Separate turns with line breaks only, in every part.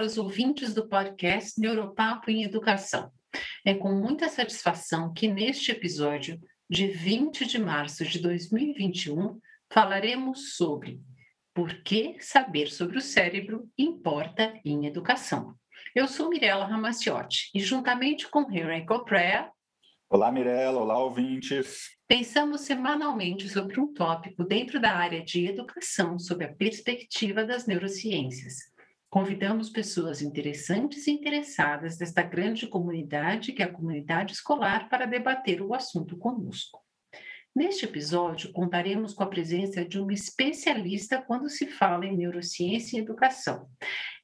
para os ouvintes do podcast Neuropapo em Educação. É com muita satisfação que neste episódio, de 20 de março de 2021, falaremos sobre por que saber sobre o cérebro importa em educação. Eu sou Mirella Ramaciotti e juntamente com Henry Coprea.
Olá, Mirella. Olá, ouvintes.
Pensamos semanalmente sobre um tópico dentro da área de educação sob a perspectiva das neurociências. Convidamos pessoas interessantes e interessadas desta grande comunidade, que é a comunidade escolar, para debater o assunto conosco. Neste episódio, contaremos com a presença de uma especialista quando se fala em neurociência e educação.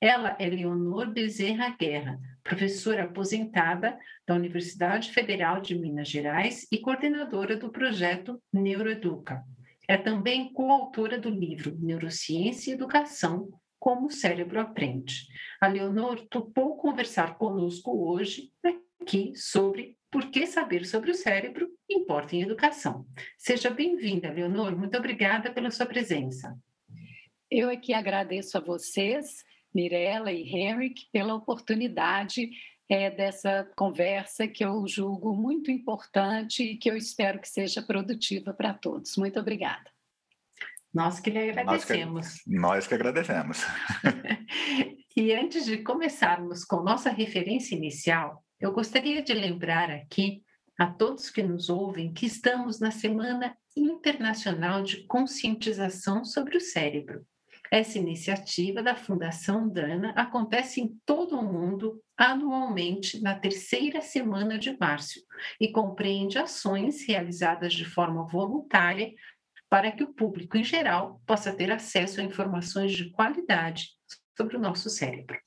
Ela é Leonor Bezerra Guerra, professora aposentada da Universidade Federal de Minas Gerais e coordenadora do projeto Neuroeduca. É também coautora do livro Neurociência e Educação, como o cérebro aprende. A Leonor topou conversar conosco hoje aqui sobre por que saber sobre o cérebro importa em educação. Seja bem-vinda, Leonor. Muito obrigada pela sua presença.
Eu aqui agradeço a vocês, Mirella e Henrik, pela oportunidade é, dessa conversa que eu julgo muito importante e que eu espero que seja produtiva para todos. Muito obrigada.
Nós que lhe agradecemos.
Nós que, nós que agradecemos.
e antes de começarmos com nossa referência inicial, eu gostaria de lembrar aqui a todos que nos ouvem que estamos na Semana Internacional de Conscientização sobre o Cérebro. Essa iniciativa da Fundação Dana acontece em todo o mundo anualmente na terceira semana de março e compreende ações realizadas de forma voluntária para que o público em geral possa ter acesso a informações de qualidade sobre o nosso cérebro.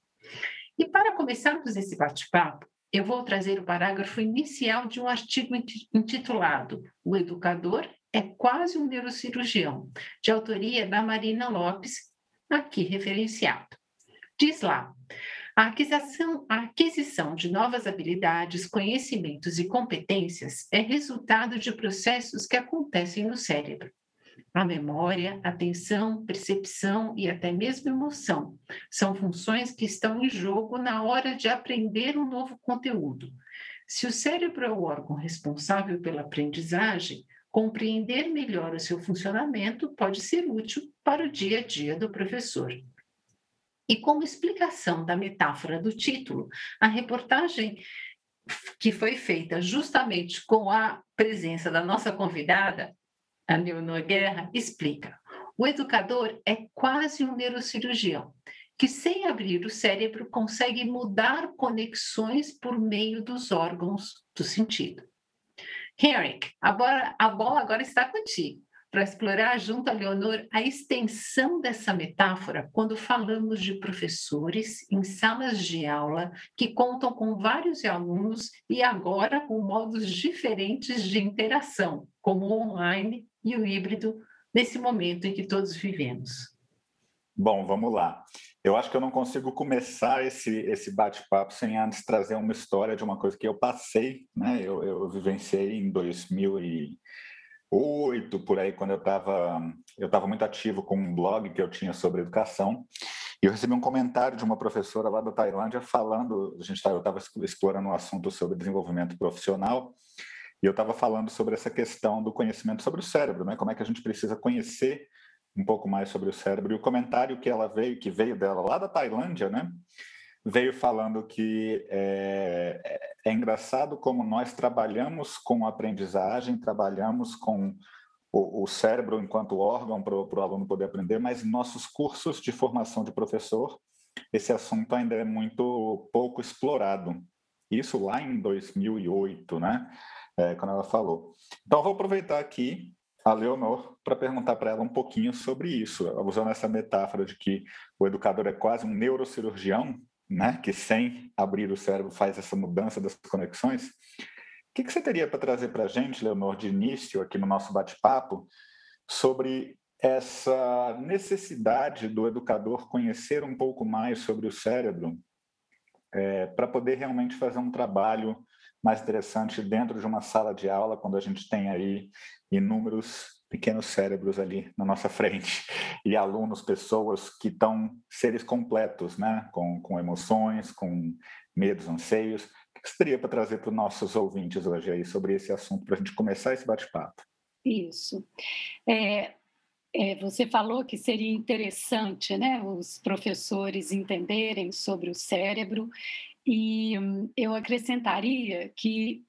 E para começarmos esse bate-papo, eu vou trazer o parágrafo inicial de um artigo intitulado O Educador é quase um neurocirurgião, de autoria da Marina Lopes, aqui referenciado. Diz lá: a aquisição, a aquisição de novas habilidades, conhecimentos e competências é resultado de processos que acontecem no cérebro. A memória, atenção, percepção e até mesmo emoção são funções que estão em jogo na hora de aprender um novo conteúdo. Se o cérebro é o órgão responsável pela aprendizagem, compreender melhor o seu funcionamento pode ser útil para o dia a dia do professor. E como explicação da metáfora do título, a reportagem que foi feita justamente com a presença da nossa convidada, a Leonor Guerra, explica: o educador é quase um neurocirurgião, que sem abrir o cérebro consegue mudar conexões por meio dos órgãos do sentido. Henrik, a bola, a bola agora está contigo para explorar junto a Leonor a extensão dessa metáfora quando falamos de professores em salas de aula que contam com vários alunos e agora com modos diferentes de interação, como online e o híbrido nesse momento em que todos vivemos?
Bom, vamos lá. Eu acho que eu não consigo começar esse, esse bate-papo sem antes trazer uma história de uma coisa que eu passei, né? Eu, eu vivenciei em 2008, por aí, quando eu estava eu tava muito ativo com um blog que eu tinha sobre educação. E eu recebi um comentário de uma professora lá da Tailândia falando, a gente eu estava explorando um assunto sobre desenvolvimento profissional, e eu estava falando sobre essa questão do conhecimento sobre o cérebro, né? Como é que a gente precisa conhecer um pouco mais sobre o cérebro. E o comentário que ela veio, que veio dela lá da Tailândia, né? Veio falando que é, é, é engraçado como nós trabalhamos com aprendizagem, trabalhamos com o, o cérebro enquanto órgão para o aluno poder aprender, mas nossos cursos de formação de professor, esse assunto ainda é muito pouco explorado. Isso lá em 2008, né? É, quando ela falou. Então, vou aproveitar aqui a Leonor para perguntar para ela um pouquinho sobre isso, usando essa metáfora de que o educador é quase um neurocirurgião, né, que sem abrir o cérebro faz essa mudança das conexões. O que, que você teria para trazer para a gente, Leonor, de início aqui no nosso bate-papo, sobre essa necessidade do educador conhecer um pouco mais sobre o cérebro é, para poder realmente fazer um trabalho mais interessante dentro de uma sala de aula, quando a gente tem aí inúmeros pequenos cérebros ali na nossa frente e alunos, pessoas que estão seres completos, né? Com, com emoções, com medos, anseios. O que você teria para trazer para os nossos ouvintes hoje aí sobre esse assunto para a gente começar esse bate-papo?
Isso. É, é, você falou que seria interessante, né, os professores entenderem sobre o cérebro e hum, eu acrescentaria que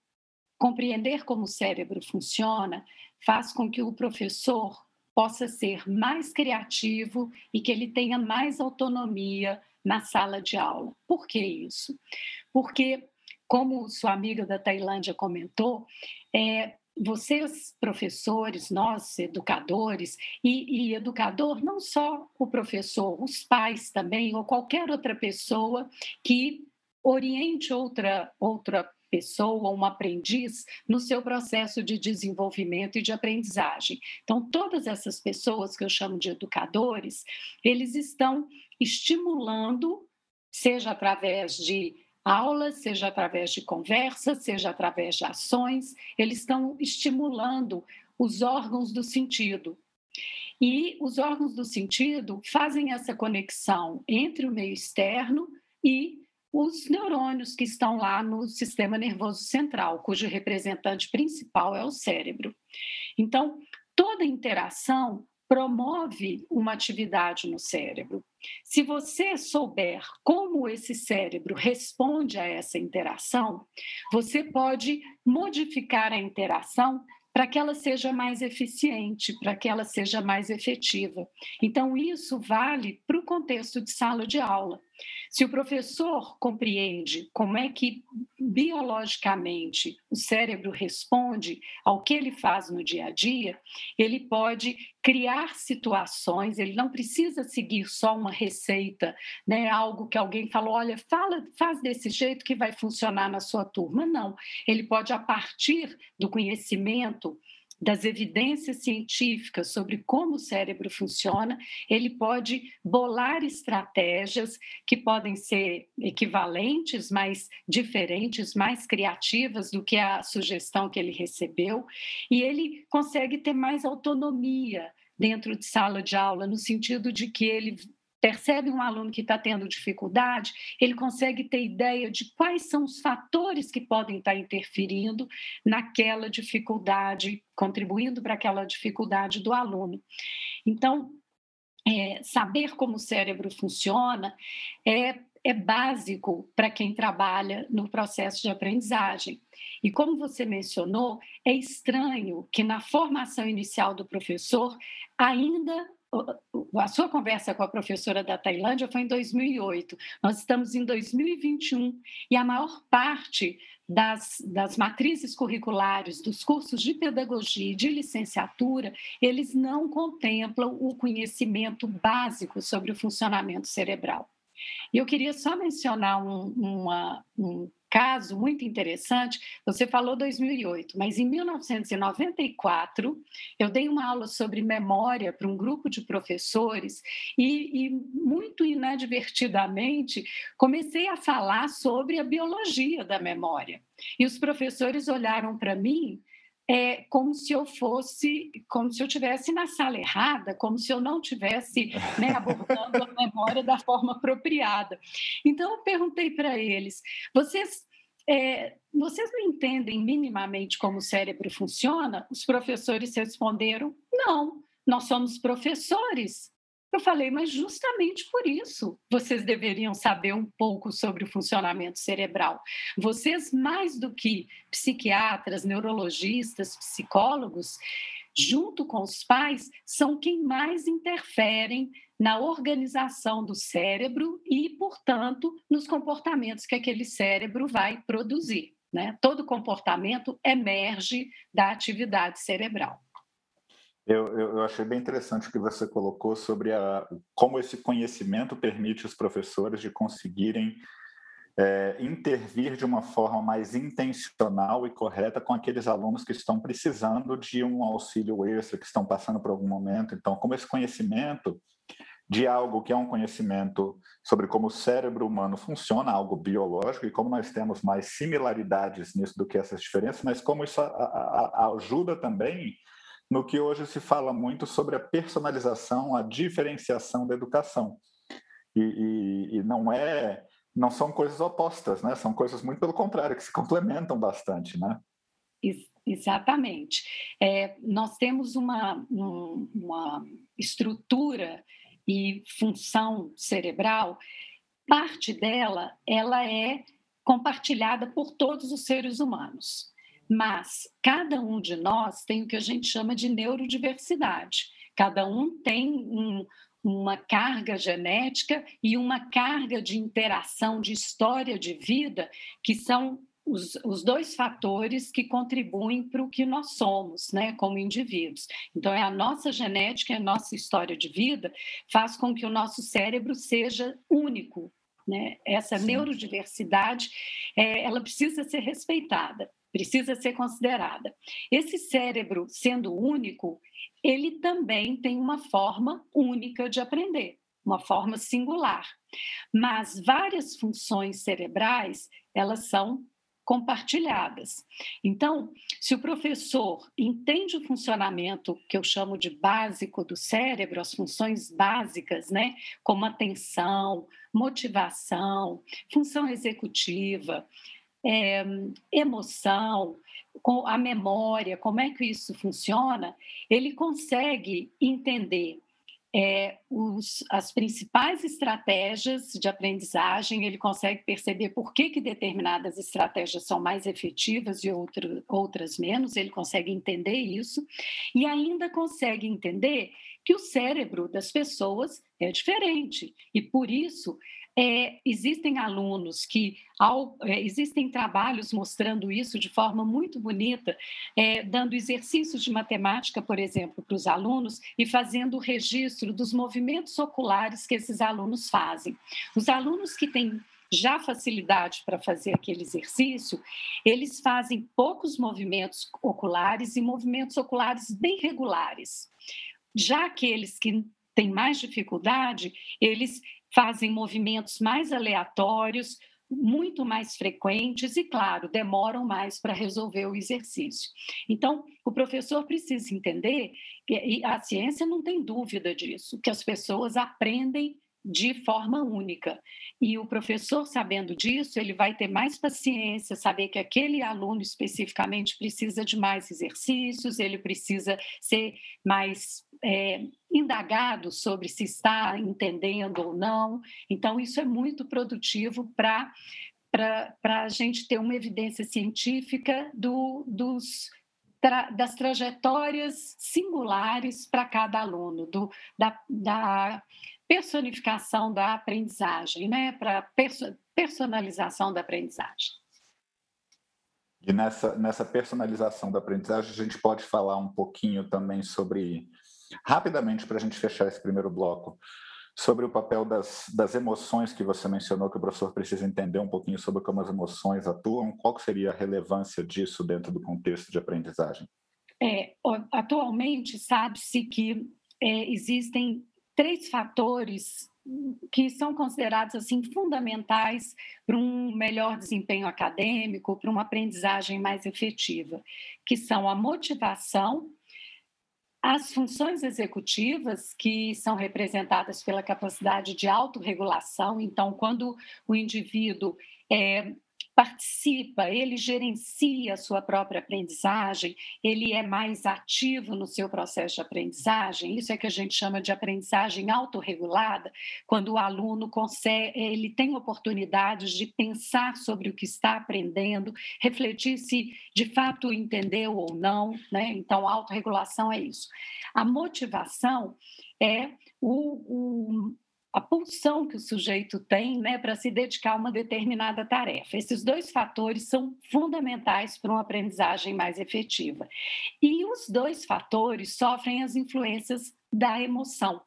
compreender como o cérebro funciona faz com que o professor possa ser mais criativo e que ele tenha mais autonomia na sala de aula. Por que isso? Porque, como sua amiga da Tailândia comentou, é, vocês, professores, nós, educadores, e, e, educador, não só o professor, os pais também, ou qualquer outra pessoa que oriente outra, outra pessoa, um aprendiz, no seu processo de desenvolvimento e de aprendizagem. Então, todas essas pessoas que eu chamo de educadores, eles estão estimulando, seja através de aulas, seja através de conversas, seja através de ações, eles estão estimulando os órgãos do sentido. E os órgãos do sentido fazem essa conexão entre o meio externo e os neurônios que estão lá no sistema nervoso central, cujo representante principal é o cérebro. Então, toda interação promove uma atividade no cérebro. Se você souber como esse cérebro responde a essa interação, você pode modificar a interação para que ela seja mais eficiente, para que ela seja mais efetiva. Então, isso vale para o contexto de sala de aula. Se o professor compreende como é que biologicamente o cérebro responde ao que ele faz no dia a dia, ele pode criar situações, ele não precisa seguir só uma receita, né, algo que alguém falou, olha, fala, faz desse jeito que vai funcionar na sua turma. Não, ele pode a partir do conhecimento das evidências científicas sobre como o cérebro funciona, ele pode bolar estratégias que podem ser equivalentes, mas diferentes, mais criativas do que a sugestão que ele recebeu, e ele consegue ter mais autonomia dentro de sala de aula, no sentido de que ele percebe um aluno que está tendo dificuldade, ele consegue ter ideia de quais são os fatores que podem estar interferindo naquela dificuldade, contribuindo para aquela dificuldade do aluno. Então, é, saber como o cérebro funciona é, é básico para quem trabalha no processo de aprendizagem. E como você mencionou, é estranho que na formação inicial do professor ainda a sua conversa com a professora da Tailândia foi em 2008. Nós estamos em 2021 e a maior parte das, das matrizes curriculares, dos cursos de pedagogia e de licenciatura, eles não contemplam o conhecimento básico sobre o funcionamento cerebral. E eu queria só mencionar um, uma, um caso muito interessante. Você falou 2008, mas em 1994 eu dei uma aula sobre memória para um grupo de professores e, e, muito inadvertidamente comecei a falar sobre a biologia da memória. E os professores olharam para mim é como se eu fosse, como se eu tivesse na sala errada, como se eu não tivesse né, abordando a memória da forma apropriada. Então eu perguntei para eles: vocês é, vocês não entendem minimamente como o cérebro funciona? Os professores responderam: não, nós somos professores. Eu falei, mas justamente por isso vocês deveriam saber um pouco sobre o funcionamento cerebral. Vocês, mais do que psiquiatras, neurologistas, psicólogos, junto com os pais, são quem mais interferem na organização do cérebro e, portanto, nos comportamentos que aquele cérebro vai produzir. Né? Todo comportamento emerge da atividade cerebral.
Eu, eu, eu, achei bem interessante o que você colocou sobre a, como esse conhecimento permite os professores de conseguirem é, intervir de uma forma mais intencional e correta com aqueles alunos que estão precisando de um auxílio extra, que estão passando por algum momento. Então, como esse conhecimento de algo que é um conhecimento sobre como o cérebro humano funciona, algo biológico, e como nós temos mais similaridades nisso do que essas diferenças, mas como isso a, a, ajuda também no que hoje se fala muito sobre a personalização, a diferenciação da educação. E, e, e não é, não são coisas opostas, né? São coisas muito pelo contrário, que se complementam bastante, né?
Exatamente. É, nós temos uma, um, uma estrutura e função cerebral, parte dela ela é compartilhada por todos os seres humanos. Mas cada um de nós tem o que a gente chama de neurodiversidade. Cada um tem um, uma carga genética e uma carga de interação, de história de vida, que são os, os dois fatores que contribuem para o que nós somos, né, como indivíduos. Então, é a nossa genética, a nossa história de vida, faz com que o nosso cérebro seja único. Né? Essa Sim. neurodiversidade, é, ela precisa ser respeitada precisa ser considerada. Esse cérebro, sendo único, ele também tem uma forma única de aprender, uma forma singular. Mas várias funções cerebrais, elas são compartilhadas. Então, se o professor entende o funcionamento que eu chamo de básico do cérebro, as funções básicas, né, como atenção, motivação, função executiva, é, emoção, com a memória, como é que isso funciona, ele consegue entender é, os, as principais estratégias de aprendizagem, ele consegue perceber por que, que determinadas estratégias são mais efetivas e outro, outras menos, ele consegue entender isso, e ainda consegue entender que o cérebro das pessoas é diferente, e por isso é, existem alunos que, ao, é, existem trabalhos mostrando isso de forma muito bonita, é, dando exercícios de matemática, por exemplo, para os alunos e fazendo o registro dos movimentos oculares que esses alunos fazem. Os alunos que têm já facilidade para fazer aquele exercício, eles fazem poucos movimentos oculares e movimentos oculares bem regulares. Já aqueles que têm mais dificuldade, eles fazem movimentos mais aleatórios, muito mais frequentes e, claro, demoram mais para resolver o exercício. Então, o professor precisa entender, e a ciência não tem dúvida disso, que as pessoas aprendem de forma única. E o professor, sabendo disso, ele vai ter mais paciência, saber que aquele aluno especificamente precisa de mais exercícios, ele precisa ser mais é, indagado sobre se está entendendo ou não. Então, isso é muito produtivo para para a gente ter uma evidência científica do, dos, tra, das trajetórias singulares para cada aluno, do, da, da personificação da aprendizagem, né? para perso personalização da aprendizagem.
E nessa, nessa personalização da aprendizagem, a gente pode falar um pouquinho também sobre Rapidamente, para a gente fechar esse primeiro bloco, sobre o papel das, das emoções que você mencionou, que o professor precisa entender um pouquinho sobre como as emoções atuam, qual seria a relevância disso dentro do contexto de aprendizagem?
É, atualmente, sabe-se que é, existem três fatores que são considerados assim fundamentais para um melhor desempenho acadêmico, para uma aprendizagem mais efetiva, que são a motivação, as funções executivas, que são representadas pela capacidade de autorregulação, então, quando o indivíduo é, participa, ele gerencia a sua própria aprendizagem, ele é mais ativo no seu processo de aprendizagem. Isso é que a gente chama de aprendizagem autorregulada, quando o aluno consegue, ele tem oportunidades de pensar sobre o que está aprendendo, refletir se de fato entendeu ou não, né? Então, autorregulação é isso. A motivação é o, o a pulsão que o sujeito tem né, para se dedicar a uma determinada tarefa. Esses dois fatores são fundamentais para uma aprendizagem mais efetiva. E os dois fatores sofrem as influências da emoção.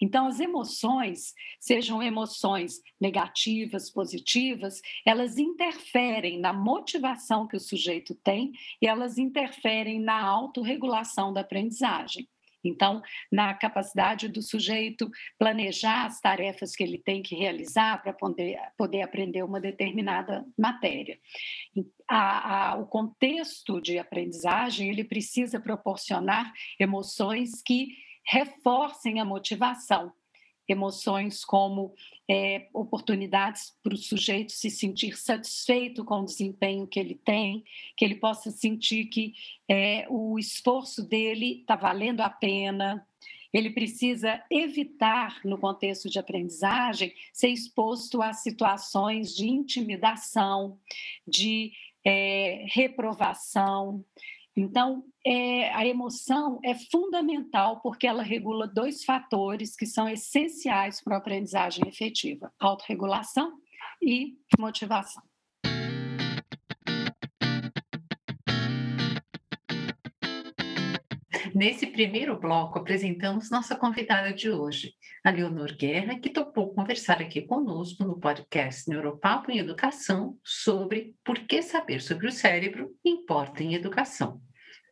Então, as emoções, sejam emoções negativas, positivas, elas interferem na motivação que o sujeito tem e elas interferem na autorregulação da aprendizagem. Então, na capacidade do sujeito planejar as tarefas que ele tem que realizar para poder, poder aprender uma determinada matéria. A, a, o contexto de aprendizagem ele precisa proporcionar emoções que reforcem a motivação emoções como é, oportunidades para o sujeito se sentir satisfeito com o desempenho que ele tem, que ele possa sentir que é, o esforço dele está valendo a pena. Ele precisa evitar, no contexto de aprendizagem, ser exposto a situações de intimidação, de é, reprovação. Então, é, a emoção é fundamental porque ela regula dois fatores que são essenciais para a aprendizagem efetiva: autorregulação e motivação.
Nesse primeiro bloco, apresentamos nossa convidada de hoje, a Leonor Guerra, que topou conversar aqui conosco no podcast Neuropapo em Educação sobre por que saber sobre o cérebro importa em educação.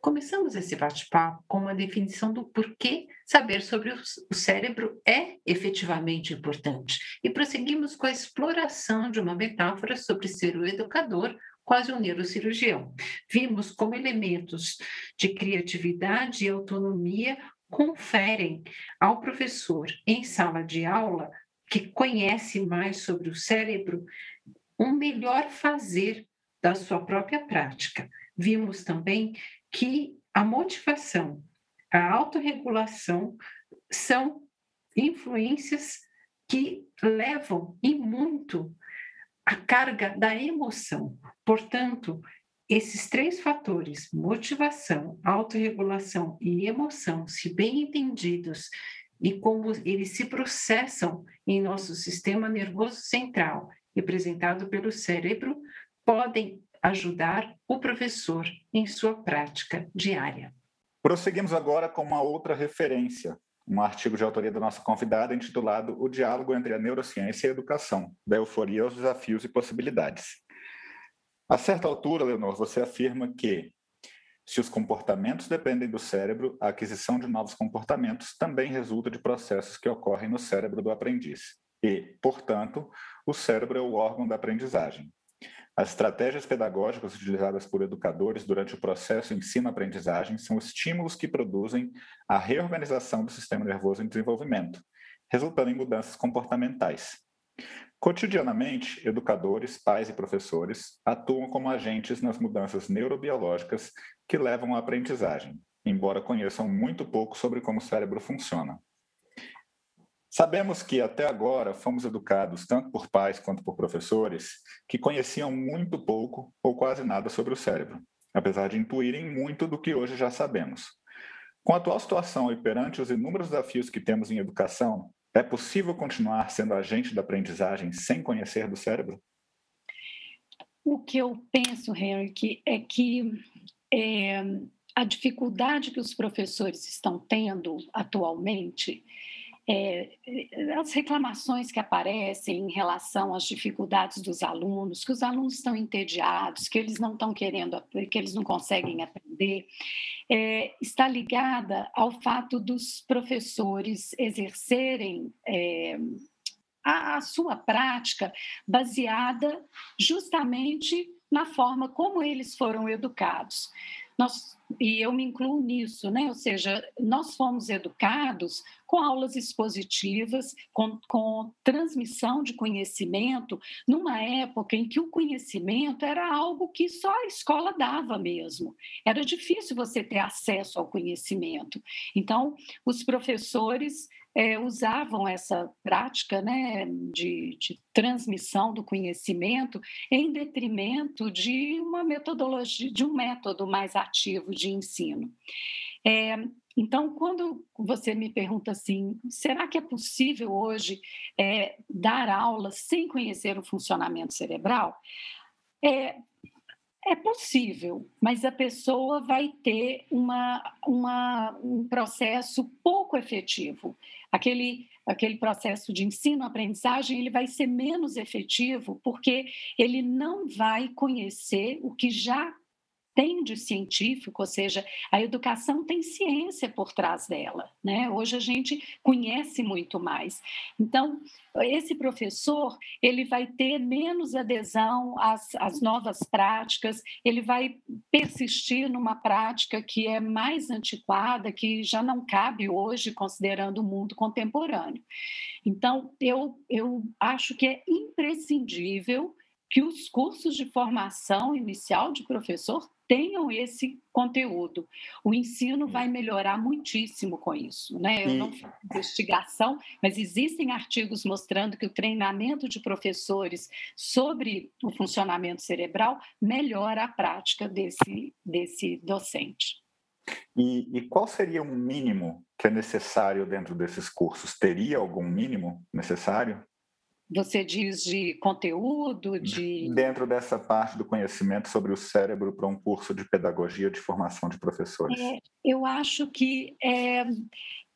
Começamos esse bate-papo com uma definição do porquê saber sobre o cérebro é efetivamente importante e prosseguimos com a exploração de uma metáfora sobre ser o educador quase um neurocirurgião. Vimos como elementos de criatividade e autonomia conferem ao professor em sala de aula que conhece mais sobre o cérebro um melhor fazer da sua própria prática. Vimos também que a motivação, a autorregulação são influências que levam e muito a carga da emoção. Portanto, esses três fatores, motivação, autorregulação e emoção, se bem entendidos e como eles se processam em nosso sistema nervoso central, representado pelo cérebro, podem ajudar o professor em sua prática diária.
Prosseguimos agora com uma outra referência, um artigo de autoria da nossa convidada intitulado O Diálogo entre a Neurociência e a Educação, da Euforia aos Desafios e Possibilidades. A certa altura, Leonor, você afirma que se os comportamentos dependem do cérebro, a aquisição de novos comportamentos também resulta de processos que ocorrem no cérebro do aprendiz. E, portanto, o cérebro é o órgão da aprendizagem. As estratégias pedagógicas utilizadas por educadores durante o processo ensino-aprendizagem são estímulos que produzem a reorganização do sistema nervoso em desenvolvimento, resultando em mudanças comportamentais. Cotidianamente, educadores, pais e professores atuam como agentes nas mudanças neurobiológicas que levam à aprendizagem, embora conheçam muito pouco sobre como o cérebro funciona. Sabemos que até agora fomos educados, tanto por pais quanto por professores, que conheciam muito pouco ou quase nada sobre o cérebro, apesar de intuírem muito do que hoje já sabemos. Com a atual situação e perante os inúmeros desafios que temos em educação, é possível continuar sendo agente da aprendizagem sem conhecer do cérebro?
O que eu penso, Henrique, é que é, a dificuldade que os professores estão tendo atualmente é, as reclamações que aparecem em relação às dificuldades dos alunos, que os alunos estão entediados, que eles não estão querendo, que eles não conseguem aprender, é, está ligada ao fato dos professores exercerem é, a, a sua prática baseada justamente na forma como eles foram educados. Nós, e eu me incluo nisso, né? ou seja, nós fomos educados com aulas expositivas, com, com transmissão de conhecimento, numa época em que o conhecimento era algo que só a escola dava mesmo. Era difícil você ter acesso ao conhecimento. Então, os professores é, usavam essa prática né, de, de, transmissão do conhecimento em detrimento de uma metodologia, de um método mais ativo de ensino. É, então, quando você me pergunta assim, será que é possível hoje é, dar aula sem conhecer o funcionamento cerebral? É, é possível, mas a pessoa vai ter uma, uma, um processo pouco efetivo. Aquele, aquele processo de ensino-aprendizagem ele vai ser menos efetivo porque ele não vai conhecer o que já tem de científico, ou seja, a educação tem ciência por trás dela, né? Hoje a gente conhece muito mais. Então, esse professor, ele vai ter menos adesão às, às novas práticas, ele vai persistir numa prática que é mais antiquada, que já não cabe hoje, considerando o mundo contemporâneo. Então, eu, eu acho que é imprescindível que os cursos de formação inicial de professor tenham esse conteúdo. O ensino vai melhorar muitíssimo com isso. Né? Eu não faço investigação, mas existem artigos mostrando que o treinamento de professores sobre o funcionamento cerebral melhora a prática desse, desse docente.
E, e qual seria o mínimo que é necessário dentro desses cursos? Teria algum mínimo necessário?
Você diz de conteúdo, de.
Dentro dessa parte do conhecimento sobre o cérebro para um curso de pedagogia de formação de professores.
É, eu acho que é,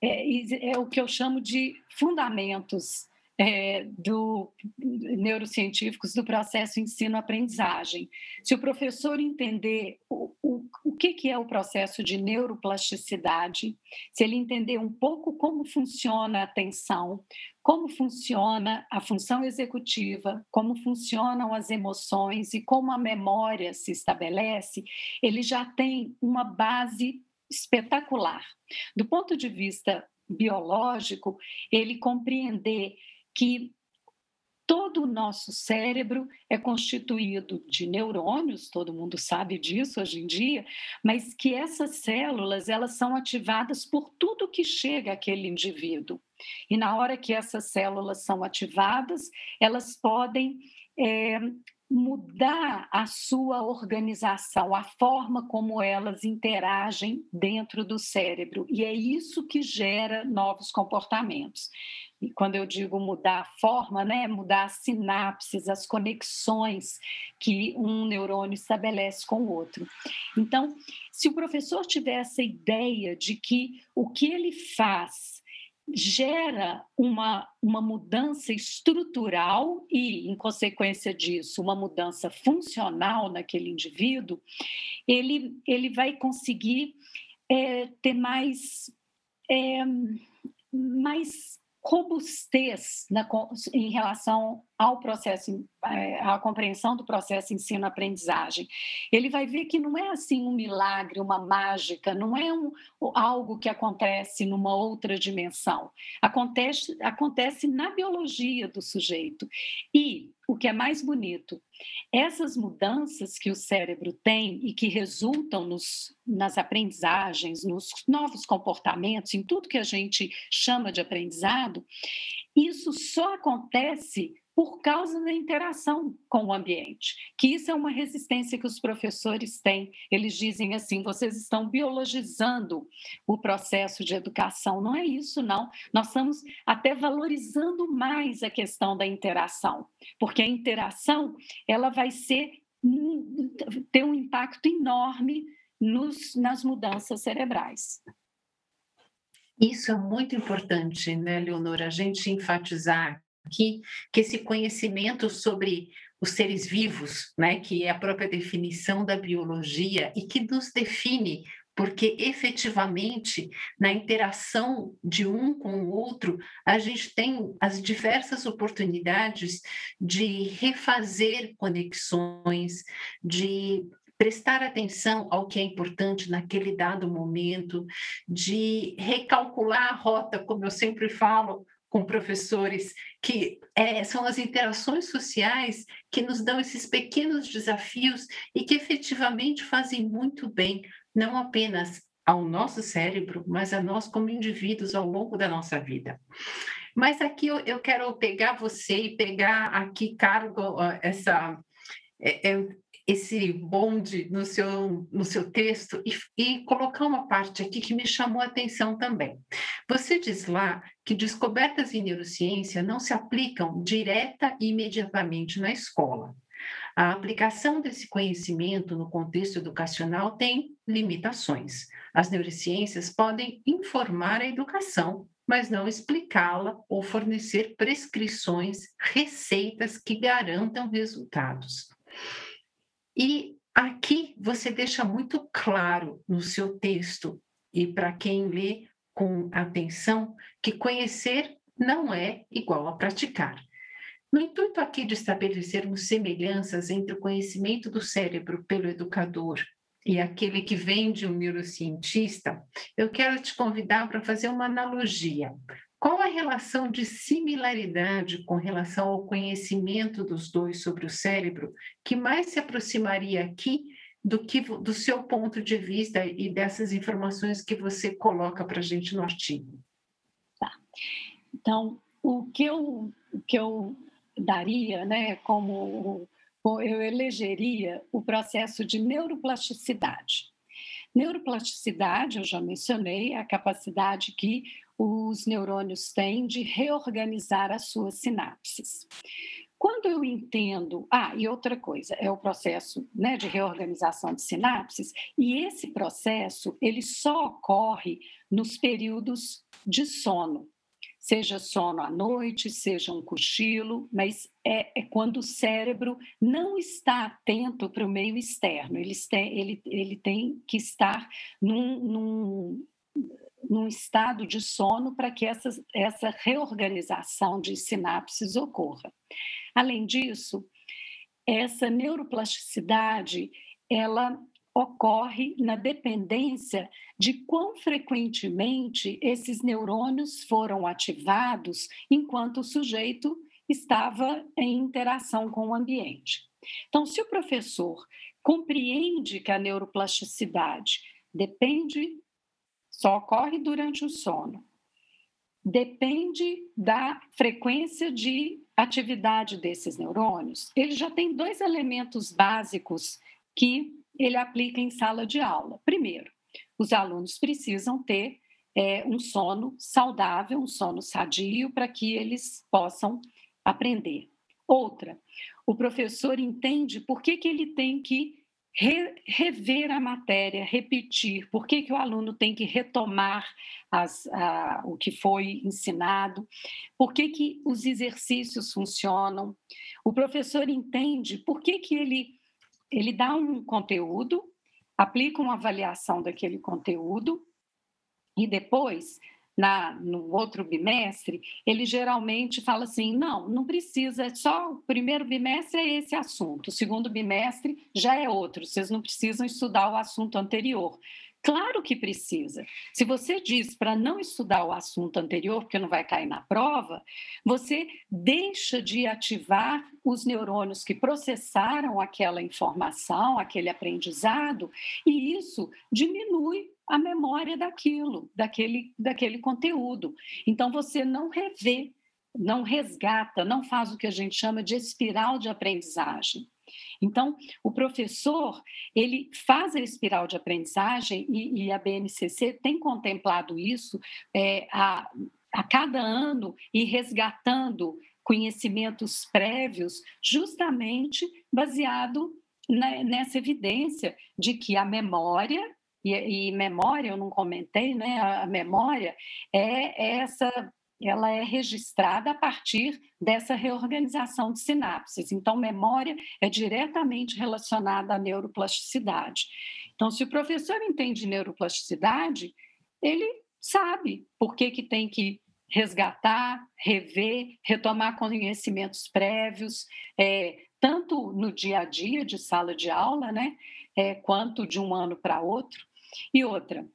é, é, o que eu chamo de fundamentos é, do neurocientíficos do processo ensino-aprendizagem. Se o professor entender o, o, o que, que é o processo de neuroplasticidade, se ele entender um pouco como funciona a atenção, como funciona a função executiva, como funcionam as emoções e como a memória se estabelece, ele já tem uma base espetacular. Do ponto de vista biológico, ele compreender que todo o nosso cérebro é constituído de neurônios, todo mundo sabe disso hoje em dia, mas que essas células elas são ativadas por tudo que chega àquele indivíduo. E na hora que essas células são ativadas, elas podem é, mudar a sua organização, a forma como elas interagem dentro do cérebro. E é isso que gera novos comportamentos. E quando eu digo mudar a forma, né, mudar as sinapses, as conexões que um neurônio estabelece com o outro. Então, se o professor tiver essa ideia de que o que ele faz gera uma, uma mudança estrutural e, em consequência disso, uma mudança funcional naquele indivíduo, ele, ele vai conseguir é, ter mais, é, mais robustez na, em relação ao processo, é, à compreensão do processo ensino-aprendizagem. Ele vai ver que não é assim um milagre, uma mágica, não é um, algo que acontece numa outra dimensão. Acontece, acontece na biologia do sujeito. E o que é mais bonito, essas mudanças que o cérebro tem e que resultam nos, nas aprendizagens, nos novos comportamentos, em tudo que a gente chama de aprendizado, isso só acontece por causa da interação com o ambiente, que isso é uma resistência que os professores têm. Eles dizem assim: vocês estão biologizando o processo de educação. Não é isso, não. Nós estamos até valorizando mais a questão da interação, porque a interação ela vai ser ter um impacto enorme nos, nas mudanças cerebrais.
Isso é muito importante, né, Leonora, a gente enfatizar aqui que esse conhecimento sobre os seres vivos, né, que é a própria definição da biologia e que nos define porque efetivamente na interação de um com o outro, a gente tem as diversas oportunidades de refazer conexões, de prestar atenção ao que é importante naquele dado momento, de recalcular a rota, como eu sempre falo, com professores, que é, são as interações sociais que nos dão esses pequenos desafios e que efetivamente fazem muito bem, não apenas ao nosso cérebro, mas a nós como indivíduos ao longo da nossa vida. Mas aqui eu, eu quero pegar você e pegar aqui, cargo, essa. É, é, esse bonde no seu, no seu texto e, e colocar uma parte aqui que me chamou a atenção também. Você diz lá que descobertas em neurociência não se aplicam direta e imediatamente na escola. A aplicação desse conhecimento no contexto educacional tem limitações. As neurociências podem informar a educação, mas não explicá-la ou fornecer prescrições, receitas que garantam resultados. E aqui você deixa muito claro no seu texto e para quem lê com atenção que conhecer não é igual a praticar. No intuito aqui de estabelecermos semelhanças entre o conhecimento do cérebro pelo educador e aquele que vem de um neurocientista, eu quero te convidar para fazer uma analogia. Qual a relação de similaridade com relação ao conhecimento dos dois sobre o cérebro que mais se aproximaria aqui do que do seu ponto de vista e dessas informações que você coloca para a gente no artigo?
Tá. Então, o que eu, o que eu daria, né, como eu elegeria o processo de neuroplasticidade. Neuroplasticidade, eu já mencionei, é a capacidade que os neurônios têm de reorganizar as suas sinapses. Quando eu entendo, ah, e outra coisa, é o processo né, de reorganização de sinapses, e esse processo ele só ocorre nos períodos de sono seja sono à noite, seja um cochilo, mas é, é quando o cérebro não está atento para o meio externo, ele, tem, ele, ele tem que estar num, num, num estado de sono para que essa, essa reorganização de sinapses ocorra. Além disso, essa neuroplasticidade ela ocorre na dependência de quão frequentemente esses neurônios foram ativados enquanto o sujeito estava em interação com o ambiente. Então, se o professor compreende que a neuroplasticidade depende, só ocorre durante o sono, depende da frequência de atividade desses neurônios, ele já tem dois elementos básicos que ele aplica em sala de aula. Primeiro, os alunos precisam ter é, um sono saudável, um sono sadio, para que eles possam aprender. Outra, o professor entende por que, que ele tem que re, rever a matéria, repetir, por que, que o aluno tem que retomar as, a, o que foi ensinado, por que, que os exercícios funcionam. O professor entende por que, que ele ele dá um conteúdo, aplica uma avaliação daquele conteúdo e depois, na, no outro bimestre, ele geralmente fala assim: não, não precisa, é só o primeiro bimestre é esse assunto, o segundo bimestre já é outro, vocês não precisam estudar o assunto anterior. Claro que precisa. Se você diz para não estudar o assunto anterior, porque não vai cair na prova, você deixa de ativar os neurônios que processaram aquela informação, aquele aprendizado, e isso diminui a memória daquilo, daquele, daquele conteúdo. Então, você não revê, não resgata, não faz o que a gente chama de espiral de aprendizagem. Então, o professor, ele faz a espiral de aprendizagem e, e a BNCC tem contemplado isso é, a, a cada ano e resgatando conhecimentos prévios, justamente baseado na, nessa evidência de que a memória e, e, memória, eu não comentei, né? A memória é essa ela é registrada a partir dessa reorganização de sinapses. Então, memória é diretamente relacionada à neuroplasticidade. Então, se o professor entende neuroplasticidade, ele sabe por que, que tem que resgatar, rever, retomar conhecimentos prévios, é, tanto no dia a dia de sala de aula, né, é, quanto de um ano para outro. E outra,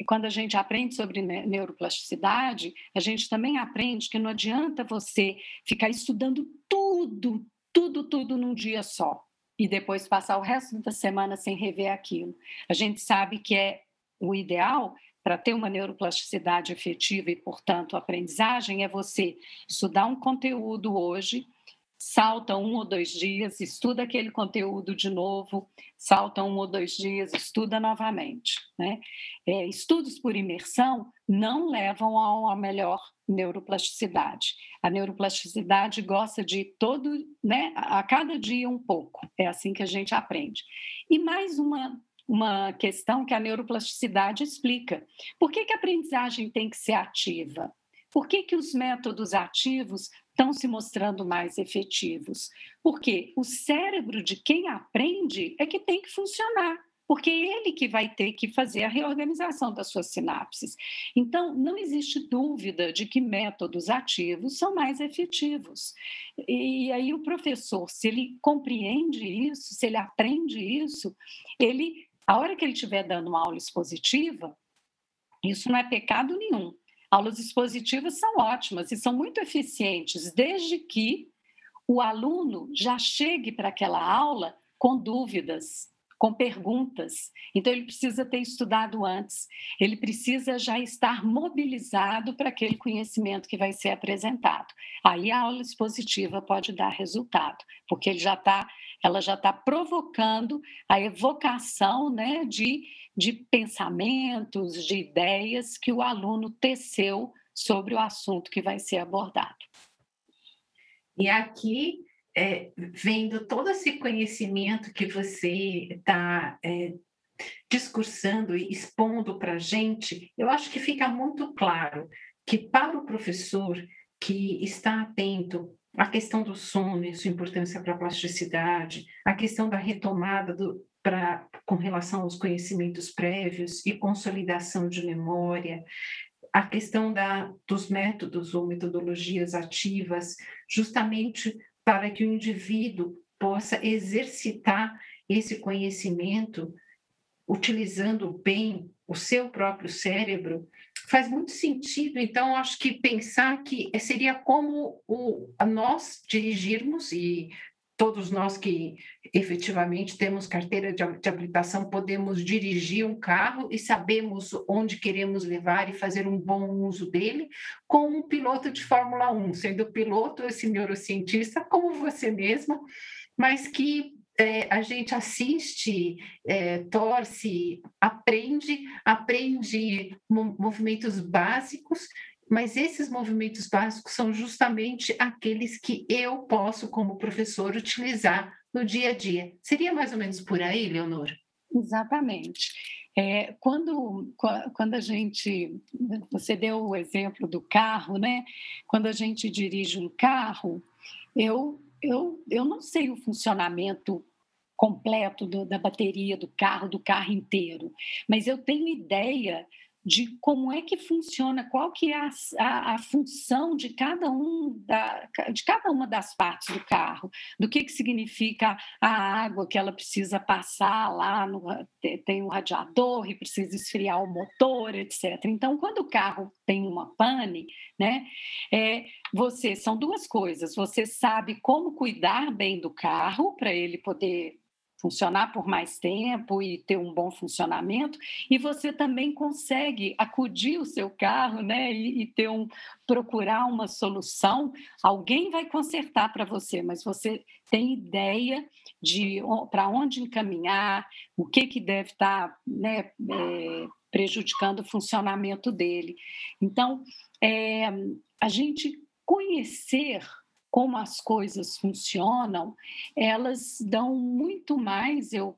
e quando a gente aprende sobre neuroplasticidade, a gente também aprende que não adianta você ficar estudando tudo, tudo, tudo num dia só e depois passar o resto da semana sem rever aquilo. A gente sabe que é o ideal para ter uma neuroplasticidade efetiva e, portanto, aprendizagem é você estudar um conteúdo hoje, salta um ou dois dias, estuda aquele conteúdo de novo, salta um ou dois dias, estuda novamente. Né? É, estudos por imersão não levam a uma melhor neuroplasticidade. A neuroplasticidade gosta de todo, né, a cada dia um pouco. É assim que a gente aprende. E mais uma uma questão que a neuroplasticidade explica. Por que, que a aprendizagem tem que ser ativa? Por que, que os métodos ativos estão se mostrando mais efetivos? Porque o cérebro de quem aprende é que tem que funcionar porque é ele que vai ter que fazer a reorganização das suas sinapses. Então, não existe dúvida de que métodos ativos são mais efetivos. E aí o professor, se ele compreende isso, se ele aprende isso, ele, a hora que ele estiver dando uma aula expositiva, isso não é pecado nenhum. Aulas expositivas são ótimas e são muito eficientes, desde que o aluno já chegue para aquela aula com dúvidas, com perguntas. Então, ele precisa ter estudado antes, ele precisa já estar mobilizado para aquele conhecimento que vai ser apresentado. Aí a aula expositiva pode dar resultado, porque ele já tá, ela já está provocando a evocação né, de, de pensamentos, de ideias que o aluno teceu sobre o assunto que vai ser abordado.
E aqui é, vendo todo esse conhecimento que você está é, discursando e expondo para a gente, eu acho que fica muito claro que para o professor que está atento à questão do sono e sua importância para a plasticidade, a questão da retomada do, pra, com relação aos conhecimentos prévios e consolidação de memória, a questão da, dos métodos ou metodologias ativas, justamente para que o indivíduo possa exercitar esse conhecimento utilizando bem o seu próprio cérebro, faz muito sentido. Então, acho que pensar que seria como o, nós dirigirmos e todos nós que efetivamente temos carteira de, habilitação podemos dirigir um carro e sabemos onde queremos levar e fazer um bom uso dele, com um piloto de Fórmula 1, sendo piloto esse neurocientista como você mesma, mas que é, a gente assiste, é, torce, aprende, aprende movimentos básicos mas esses movimentos básicos são justamente aqueles que eu posso, como professor, utilizar no dia a dia. Seria mais ou menos por aí, Leonor?
Exatamente. É, quando, quando a gente, você deu o exemplo do carro, né? Quando a gente dirige um carro, eu, eu, eu não sei o funcionamento completo do, da bateria do carro, do carro inteiro, mas eu tenho ideia de como é que funciona, qual que é a, a, a, função de cada, um da, de cada uma das partes do carro, do que, que significa a água que ela precisa passar lá, no, tem um radiador e precisa esfriar o motor, etc. Então, quando o carro tem uma pane, né, é, você, são duas coisas, você sabe como cuidar bem do carro para ele poder funcionar por mais tempo e ter um bom funcionamento, e você também consegue acudir o seu carro, né, e, e ter um procurar uma solução. Alguém vai consertar para você, mas você tem ideia de para onde encaminhar, o que que deve estar, tá, né, é, prejudicando o funcionamento dele. Então, é, a gente conhecer como as coisas funcionam, elas dão muito mais, eu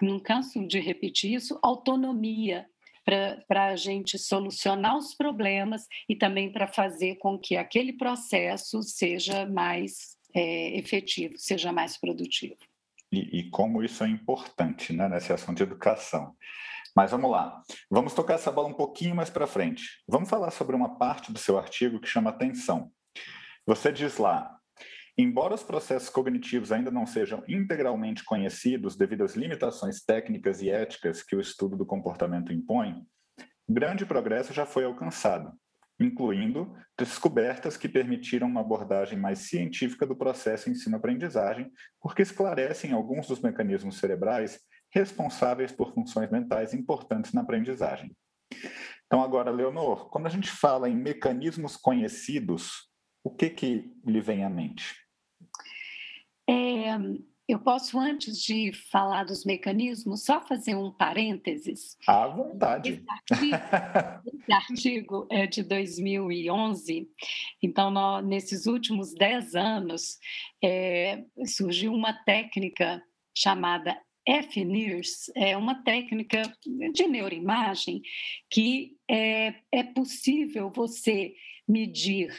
não canso de repetir isso, autonomia para a gente solucionar os problemas e também para fazer com que aquele processo seja mais é, efetivo, seja mais produtivo.
E, e, como isso é importante né, nesse assunto de educação. Mas vamos lá, vamos tocar essa bola um pouquinho mais para frente. Vamos falar sobre uma parte do seu artigo que chama atenção você diz lá: Embora os processos cognitivos ainda não sejam integralmente conhecidos devido às limitações técnicas e éticas que o estudo do comportamento impõe, grande progresso já foi alcançado, incluindo descobertas que permitiram uma abordagem mais científica do processo ensino-aprendizagem, porque esclarecem alguns dos mecanismos cerebrais responsáveis por funções mentais importantes na aprendizagem. Então, agora, Leonor, quando a gente fala em mecanismos conhecidos, o que, que lhe vem à mente?
É, eu posso, antes de falar dos mecanismos, só fazer um parênteses?
À vontade.
Esse artigo, esse artigo é de 2011, então, nós, nesses últimos 10 anos, é, surgiu uma técnica chamada FNIRS, é uma técnica de neuroimagem que é, é possível você medir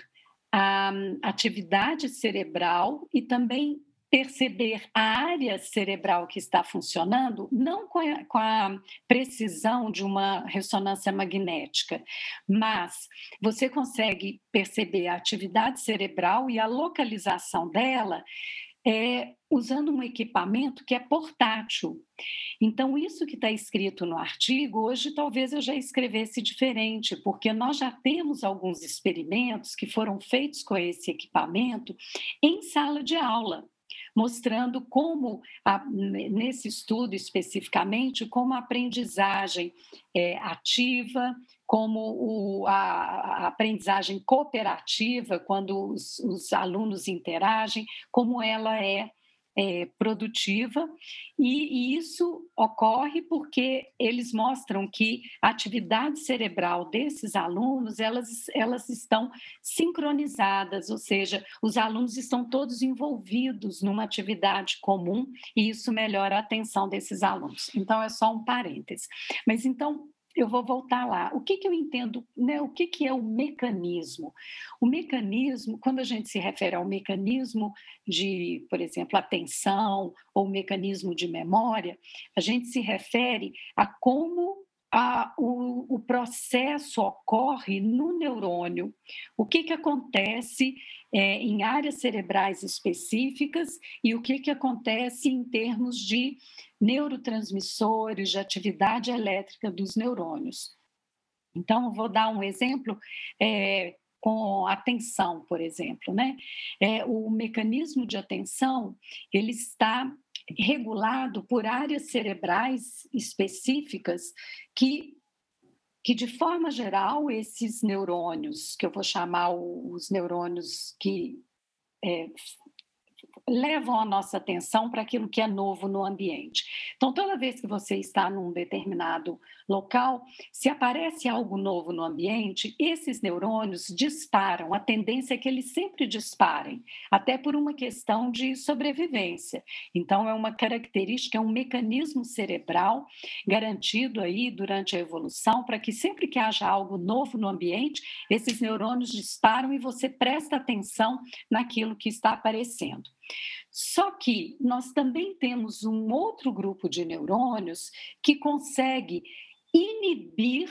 a atividade cerebral e também perceber a área cerebral que está funcionando, não com a, precisão de uma ressonância magnética, mas você consegue perceber a atividade cerebral e a localização dela é, usando um equipamento que é portátil. Então, isso que está escrito no artigo, hoje talvez eu já escrevesse diferente, porque nós já temos alguns experimentos que foram feitos com esse equipamento em sala de aula mostrando como, nesse estudo especificamente, como a aprendizagem é, ativa, como o, a, a, aprendizagem cooperativa, quando os, os alunos interagem, como ela é é, produtiva, e, e, isso ocorre porque eles mostram que a atividade cerebral desses alunos elas, elas estão sincronizadas, ou seja, os alunos estão todos envolvidos numa atividade comum e isso melhora a atenção desses alunos. Então, é só um parêntese. Mas então, eu vou voltar lá. O que, que eu entendo, né? o que, que é o mecanismo? O mecanismo, quando a gente se refere ao mecanismo de, por exemplo, atenção ou mecanismo de memória, a gente se refere a como a, o, o, processo ocorre no neurônio. O que, que acontece é, em áreas cerebrais específicas e o que, que acontece em termos de neurotransmissores, de atividade elétrica dos neurônios. Então, vou dar um exemplo é, com atenção, por exemplo. Né? É, o mecanismo de atenção ele está regulado por áreas cerebrais específicas que que de forma geral esses neurônios, que eu vou chamar os neurônios que é, levam a nossa atenção para aquilo que é novo no ambiente. Então, toda vez que você está num determinado local, se aparece algo novo no ambiente, esses neurônios disparam. A tendência é que eles sempre disparem, até por uma questão de sobrevivência. Então, é uma característica, é um mecanismo cerebral garantido aí durante a evolução para que sempre que haja algo novo no ambiente, esses neurônios disparam e você presta atenção naquilo que está aparecendo. Só que nós também temos um outro grupo de neurônios que consegue inibir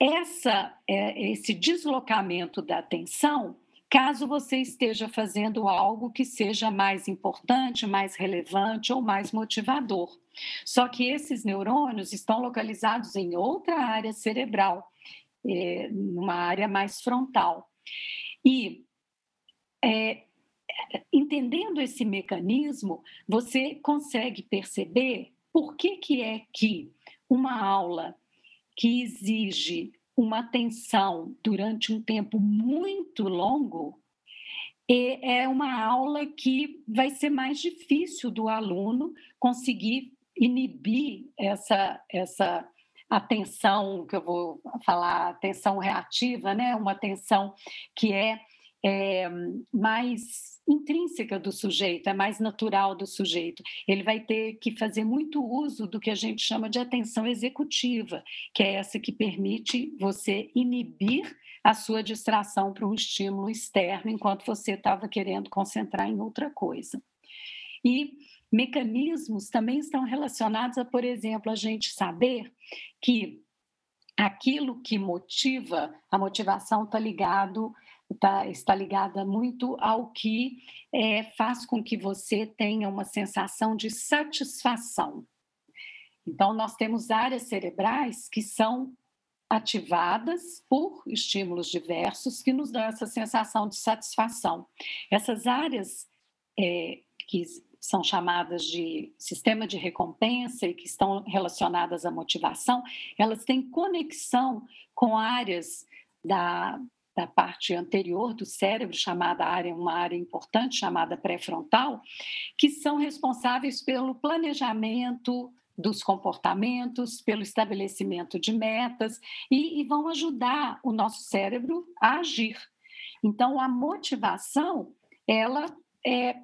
essa, é, esse deslocamento da atenção caso você esteja fazendo algo que seja mais importante, mais relevante ou mais motivador. Só que esses neurônios estão localizados em outra área cerebral, é, numa área mais frontal. E é, entendendo esse mecanismo, você consegue perceber por que, que é que uma aula que exige uma atenção durante um tempo muito longo é uma aula que vai ser mais difícil do aluno conseguir inibir essa, essa atenção, que eu vou falar, atenção reativa, né? uma atenção que é é, mais intrínseca do sujeito, é mais natural do sujeito. Ele vai ter que fazer muito uso do que a gente chama de atenção executiva, que é essa que permite você inibir a sua distração para um estímulo externo enquanto você estava querendo concentrar em outra coisa. E mecanismos também estão relacionados a, por exemplo, a gente saber que aquilo que motiva, a motivação está ligado tá, está ligada muito ao que é, faz com que você tenha uma sensação de satisfação. Então, nós temos áreas cerebrais que são ativadas por estímulos diversos que nos dão essa sensação de satisfação. Essas áreas é, que são chamadas de sistema de recompensa e que estão relacionadas à motivação, elas têm conexão com áreas da, da parte anterior do cérebro, chamada área, uma área importante chamada pré-frontal, que são responsáveis pelo planejamento dos comportamentos, pelo estabelecimento de metas e, e vão ajudar o nosso cérebro a agir. Então, a motivação, ela é,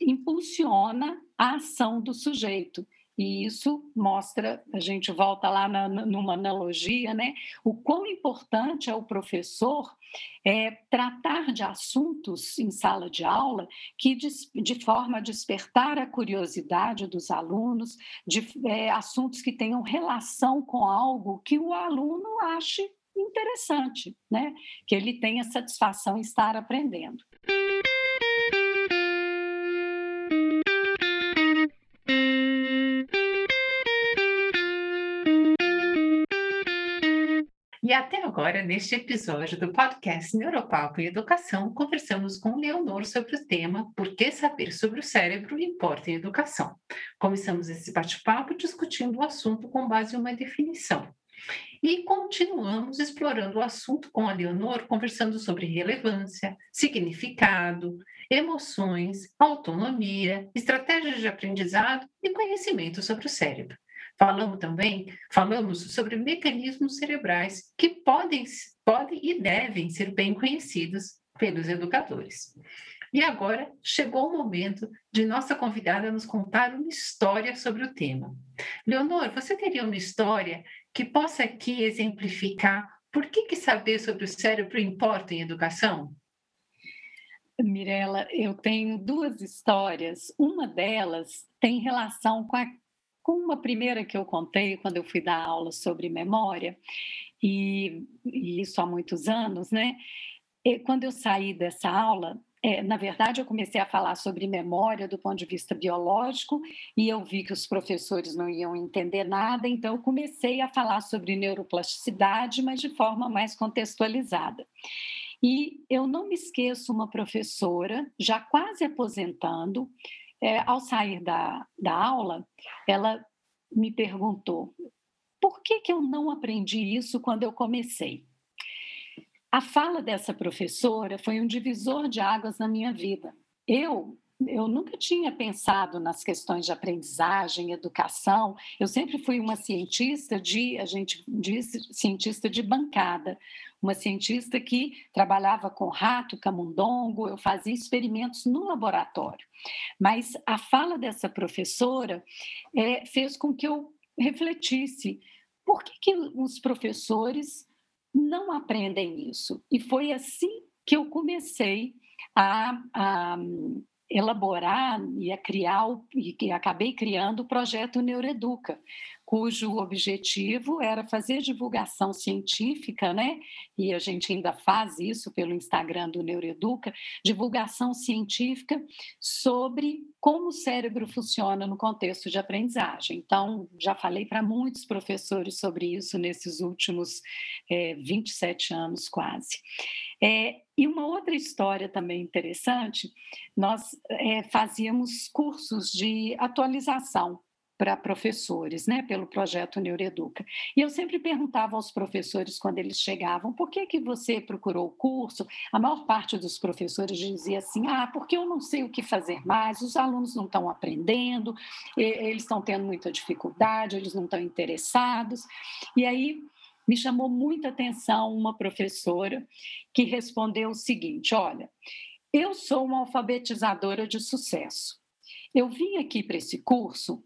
impulsiona a ação do sujeito. E isso mostra, a gente volta lá na, numa analogia, né? O quão importante é o professor é, tratar de assuntos em sala de aula que, de, de forma a despertar a curiosidade dos alunos, de é, assuntos que tenham relação com algo que o aluno ache interessante, né? Que ele tenha satisfação em estar aprendendo.
E até agora, neste episódio do podcast Neuropapo e Educação, conversamos com Leonor sobre o tema Por que saber sobre o cérebro importa em educação? Começamos esse bate-papo discutindo o assunto com base em uma definição. E continuamos explorando o assunto com a Leonor, conversando sobre relevância, significado, emoções, autonomia, estratégias de aprendizado e conhecimento sobre o cérebro. Falamos também, falamos sobre mecanismos cerebrais que podem, podem e devem ser bem conhecidos pelos educadores. E agora chegou o momento de nossa convidada nos contar uma história sobre o tema. Leonor, você teria uma história que possa aqui exemplificar por que, que saber sobre o cérebro importa em educação?
Mirela, eu tenho duas histórias. Uma delas tem relação com, a, com uma primeira que eu contei quando eu fui dar aula sobre memória, e, e isso há muitos anos, né? E quando eu saí dessa aula, é, na verdade, eu comecei a falar sobre memória do ponto de vista biológico e eu vi que os professores não iam entender nada, então eu comecei a falar sobre neuroplasticidade, mas de forma mais contextualizada. E eu não me esqueço uma professora, já quase aposentando, é, ao sair da, da aula, ela me perguntou: por que, que eu não aprendi isso quando eu comecei? A fala dessa professora foi um divisor de águas na minha vida. Eu eu nunca tinha pensado nas questões de aprendizagem, educação. Eu sempre fui uma cientista de, a gente diz, cientista de bancada, uma cientista que trabalhava com rato, camundongo, eu fazia experimentos no laboratório. Mas a fala dessa professora é, fez com que eu refletisse por que, que os professores não aprendem isso. E foi assim que eu comecei a, a elaborar e a criar e acabei criando o projeto Neuroeduca, cujo objetivo era fazer divulgação científica, né? E a gente ainda faz isso pelo Instagram do Neuroeduca, divulgação científica sobre como o cérebro funciona no contexto de aprendizagem. Então, já falei para muitos professores sobre isso nesses últimos é, 27 anos quase. É, e uma outra história também interessante, nós é, fazíamos cursos de atualização para professores, né, pelo projeto Neuroeduca. E eu sempre perguntava aos professores quando eles chegavam, por que que você procurou o curso? A maior parte dos professores dizia assim: "Ah, porque eu não sei o que fazer mais, os alunos não estão aprendendo, eles estão tendo muita dificuldade, eles não estão interessados". E aí me chamou muita atenção uma professora que respondeu o seguinte: Olha, eu sou uma alfabetizadora de sucesso. Eu vim aqui para esse curso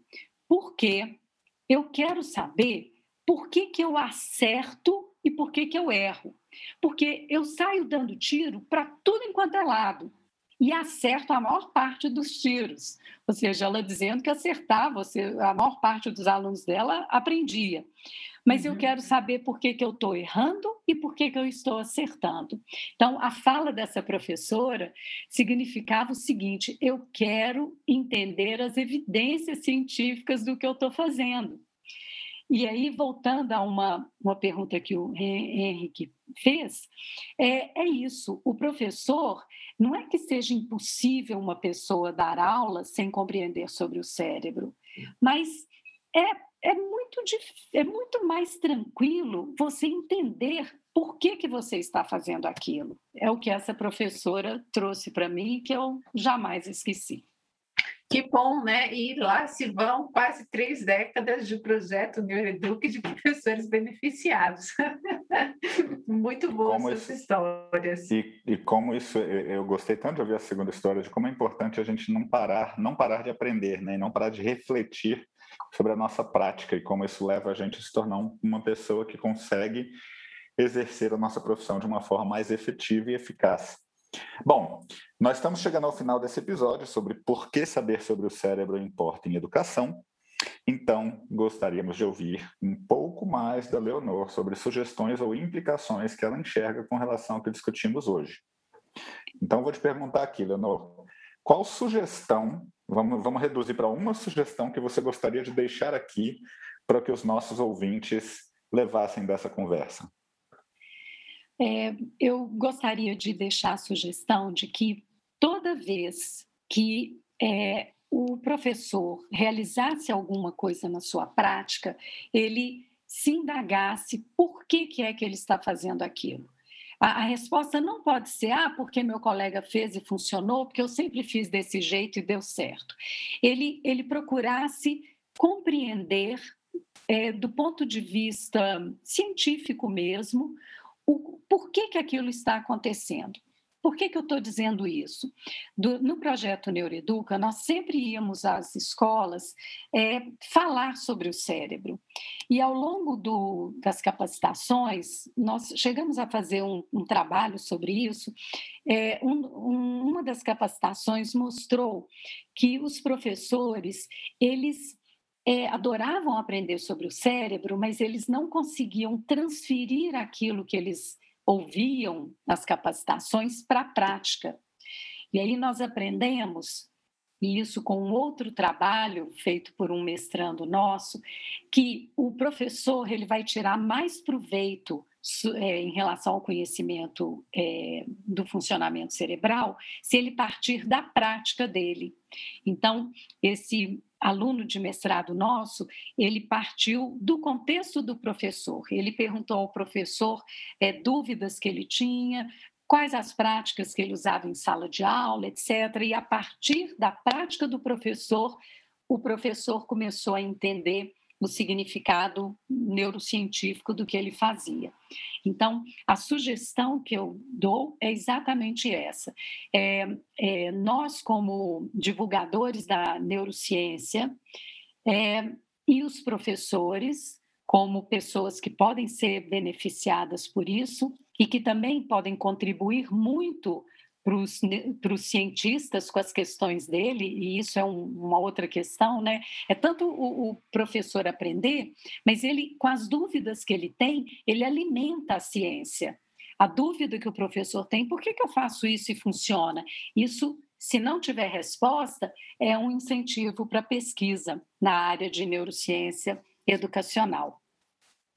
porque eu quero saber por que, que eu acerto e por que, que eu erro. Porque eu saio dando tiro para tudo enquanto é lado e acerto a maior parte dos tiros. Ou seja, ela dizendo que acertava, a maior parte dos alunos dela aprendia mas uhum. eu quero saber por que, que eu estou errando e por que, que eu estou acertando. Então, a fala dessa professora significava o seguinte: eu quero entender as evidências científicas do que eu estou fazendo. E aí, voltando a uma, uma pergunta que o Henrique fez, é, é isso: o professor não é que seja impossível uma pessoa dar aula sem compreender sobre o cérebro, mas é é muito, é muito mais tranquilo você entender por que, que você está fazendo aquilo. É o que essa professora trouxe para mim que eu jamais esqueci.
Que bom, né? E lá se vão quase três décadas de projeto Neuroeduc de professores beneficiados. Muito boas essas isso, histórias.
E, e como isso, eu gostei tanto de ouvir a segunda história, de como é importante a gente não parar, não parar de aprender, né? E não parar de refletir sobre a nossa prática e como isso leva a gente a se tornar uma pessoa que consegue exercer a nossa profissão de uma forma mais efetiva e eficaz. Bom, nós estamos chegando ao final desse episódio sobre por que saber sobre o cérebro importa em educação. Então, gostaríamos de ouvir um pouco mais da Leonor sobre sugestões ou implicações que ela enxerga com relação ao que discutimos hoje. Então, vou te perguntar aqui, Leonor, qual sugestão, vamos, vamos reduzir para uma sugestão que você gostaria de deixar aqui para que os nossos ouvintes levassem dessa conversa?
É, eu gostaria de deixar a sugestão de que toda vez que é, o professor realizasse alguma coisa na sua prática, ele se indagasse por que, que é que ele está fazendo aquilo. A, a, resposta não pode ser, ah, porque meu colega fez e funcionou, porque eu sempre fiz desse jeito e deu certo. Ele, ele procurasse compreender, é, do ponto de vista científico mesmo, o, por que, que aquilo está acontecendo. Por que, que eu estou dizendo isso? Do, no projeto Neuroeduca, nós sempre íamos às escolas é, falar sobre o cérebro. E ao longo do, das capacitações, nós chegamos a fazer um, um trabalho sobre isso. É, um, um, uma das capacitações mostrou que os professores, eles é, adoravam aprender sobre o cérebro, mas eles não conseguiam transferir aquilo que eles ouviam nas capacitações para a prática. E aí nós aprendemos, e isso com outro trabalho feito por um mestrando nosso, que o professor ele vai tirar mais proveito é, em relação ao conhecimento é, do funcionamento cerebral se ele partir da prática dele. Então, esse aluno de mestrado nosso, ele partiu do contexto do professor. Ele perguntou ao professor é, dúvidas que ele tinha, quais as práticas que ele usava em sala de aula, etc. E a partir da prática do professor, o professor começou a entender o significado neurocientífico do que ele fazia. Então, a sugestão que eu dou é exatamente essa. É, é, nós, como divulgadores da neurociência, é, e os professores, como pessoas que podem ser beneficiadas por isso e que também podem contribuir muito para os cientistas com as questões dele, e isso é um, uma outra questão, né? É tanto o, o, professor aprender, mas ele, com as dúvidas que ele tem, ele alimenta a ciência. A dúvida que o professor tem, por que, que eu faço isso e funciona? Isso, se não tiver resposta, é um incentivo para pesquisa na área de neurociência educacional.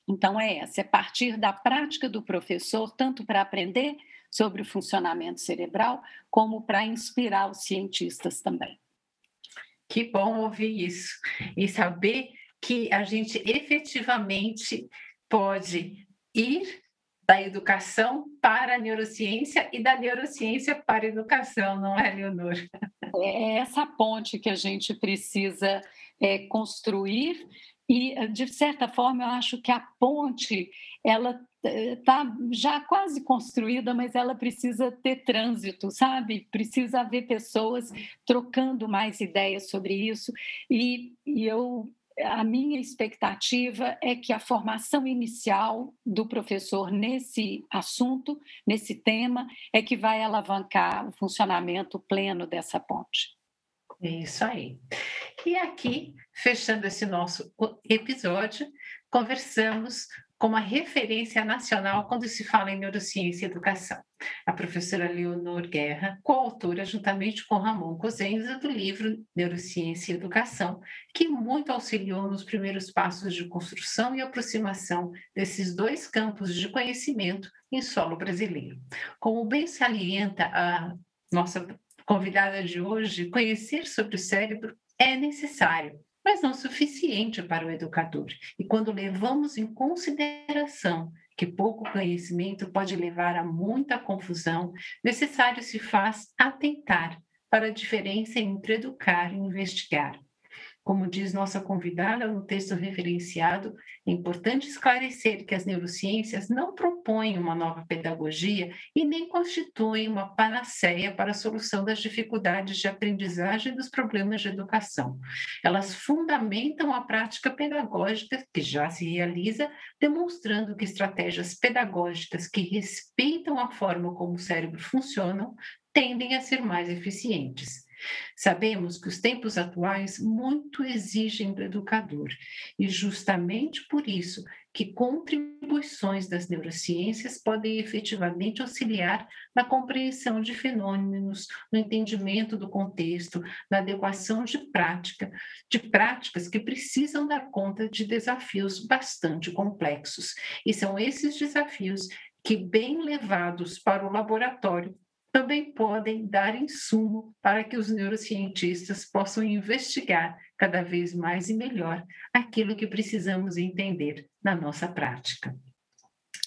Então, é essa, é partir da prática do professor, tanto para aprender sobre o funcionamento cerebral, como para inspirar os cientistas também.
Que bom ouvir isso e saber que a gente efetivamente pode ir da educação para a neurociência e da neurociência para a educação, não é, Leonor?
É essa ponte que a gente precisa é, construir e, de certa forma, eu acho que a ponte ela está já quase construída, mas ela precisa ter trânsito, sabe? Precisa haver pessoas trocando mais ideias sobre isso. E, e eu a minha expectativa é que a formação inicial do professor nesse assunto, nesse tema, é que vai alavancar o funcionamento pleno dessa ponte.
Isso aí. E aqui, fechando esse nosso episódio, conversamos como a referência nacional quando se fala em neurociência e educação. A professora Leonor Guerra, coautora juntamente com Ramon Cosenza do livro Neurociência e Educação, que muito auxiliou nos primeiros passos de construção e aproximação desses dois campos de conhecimento em solo brasileiro. Como bem salienta a nossa convidada de hoje, conhecer sobre o cérebro é necessário mas não suficiente para o educador. E quando levamos em consideração que pouco conhecimento pode levar a muita confusão, necessário se faz atentar para a diferença entre educar e investigar. Como diz nossa convidada no texto referenciado, é importante esclarecer que as neurociências não propõem uma nova pedagogia e nem constituem uma panaceia para a solução das dificuldades de aprendizagem e dos problemas de educação. Elas fundamentam a prática pedagógica que já se realiza, demonstrando que estratégias pedagógicas que respeitam a forma como o cérebro funciona tendem a ser mais eficientes. Sabemos que os tempos atuais muito exigem do educador, e justamente por isso que contribuições das neurociências podem efetivamente auxiliar na compreensão de fenômenos, no entendimento do contexto, na adequação de prática, de práticas que precisam dar conta de desafios bastante complexos. E são esses desafios que, bem levados para o laboratório, também podem dar insumo para que os neurocientistas possam investigar cada vez mais e melhor aquilo que precisamos entender na nossa prática.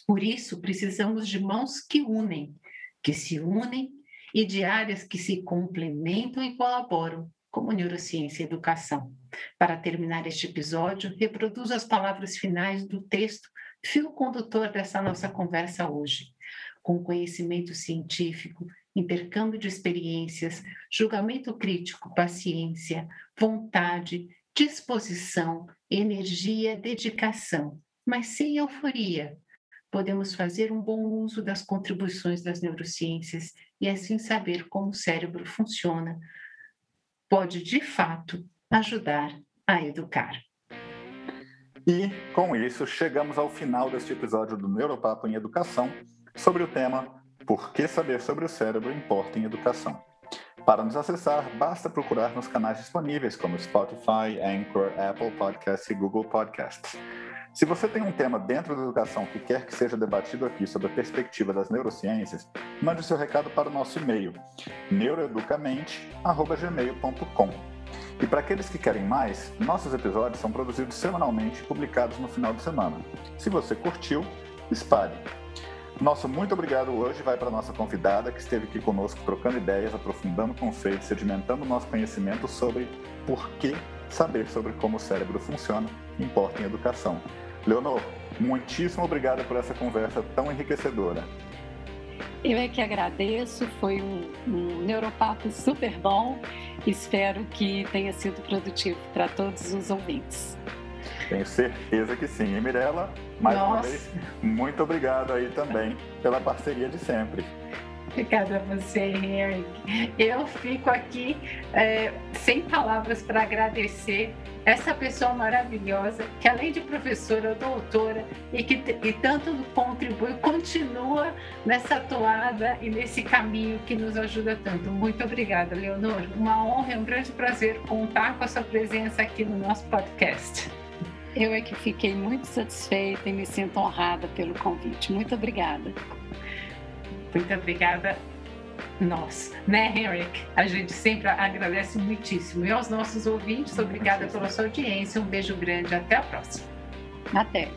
Por isso, precisamos de mãos que unem, que se unem e de áreas que se complementam e colaboram, como neurociência e educação. Para terminar este episódio, reproduzo as palavras finais do texto, fio condutor dessa nossa conversa hoje. Com conhecimento científico, intercâmbio de experiências, julgamento crítico, paciência, vontade, disposição, energia, dedicação, mas sem euforia. Podemos fazer um bom uso das contribuições das neurociências e assim saber como o cérebro funciona. Pode, de fato, ajudar a educar.
E, com isso, chegamos ao final deste episódio do Neuropapo em Educação sobre o tema por que saber sobre o cérebro importa em educação? Para nos acessar, basta procurar nos canais disponíveis como Spotify, Anchor, Apple Podcasts e Google Podcasts. Se você tem um tema dentro da educação que quer que seja debatido aqui sob a perspectiva das neurociências, mande seu recado para o nosso e-mail neuroeducamente@gmail.com. E para aqueles que querem mais, nossos episódios são produzidos semanalmente e publicados no final de semana. Se você curtiu, espalhe. Nosso muito obrigado hoje vai para a nossa convidada que esteve aqui conosco trocando ideias, aprofundando conceitos, sedimentando nosso conhecimento sobre por que saber sobre como o cérebro funciona importa em educação. Leonor, muitíssimo obrigado por essa conversa tão enriquecedora.
Eu é que agradeço, foi um, um neuropapo super bom. Espero que tenha sido produtivo para todos os ouvintes.
Tenho certeza que sim. E Mirella, mais Nossa. uma vez, muito obrigado aí também pela parceria de sempre.
Obrigada a você, Henrique. Eu fico aqui é, sem palavras para agradecer essa pessoa maravilhosa, que além de professora, doutora, e que e tanto contribui, continua nessa toada e nesse caminho que nos ajuda tanto. Muito obrigada, Leonor. Uma honra e um grande prazer contar com a sua presença aqui no nosso podcast.
Eu é que fiquei muito satisfeita e me sinto honrada pelo convite. Muito obrigada.
Muito obrigada nós, né, Henrik? A gente sempre agradece muitíssimo. E aos nossos ouvintes, obrigada pela sua audiência. Um beijo grande. Até a próxima.
Até.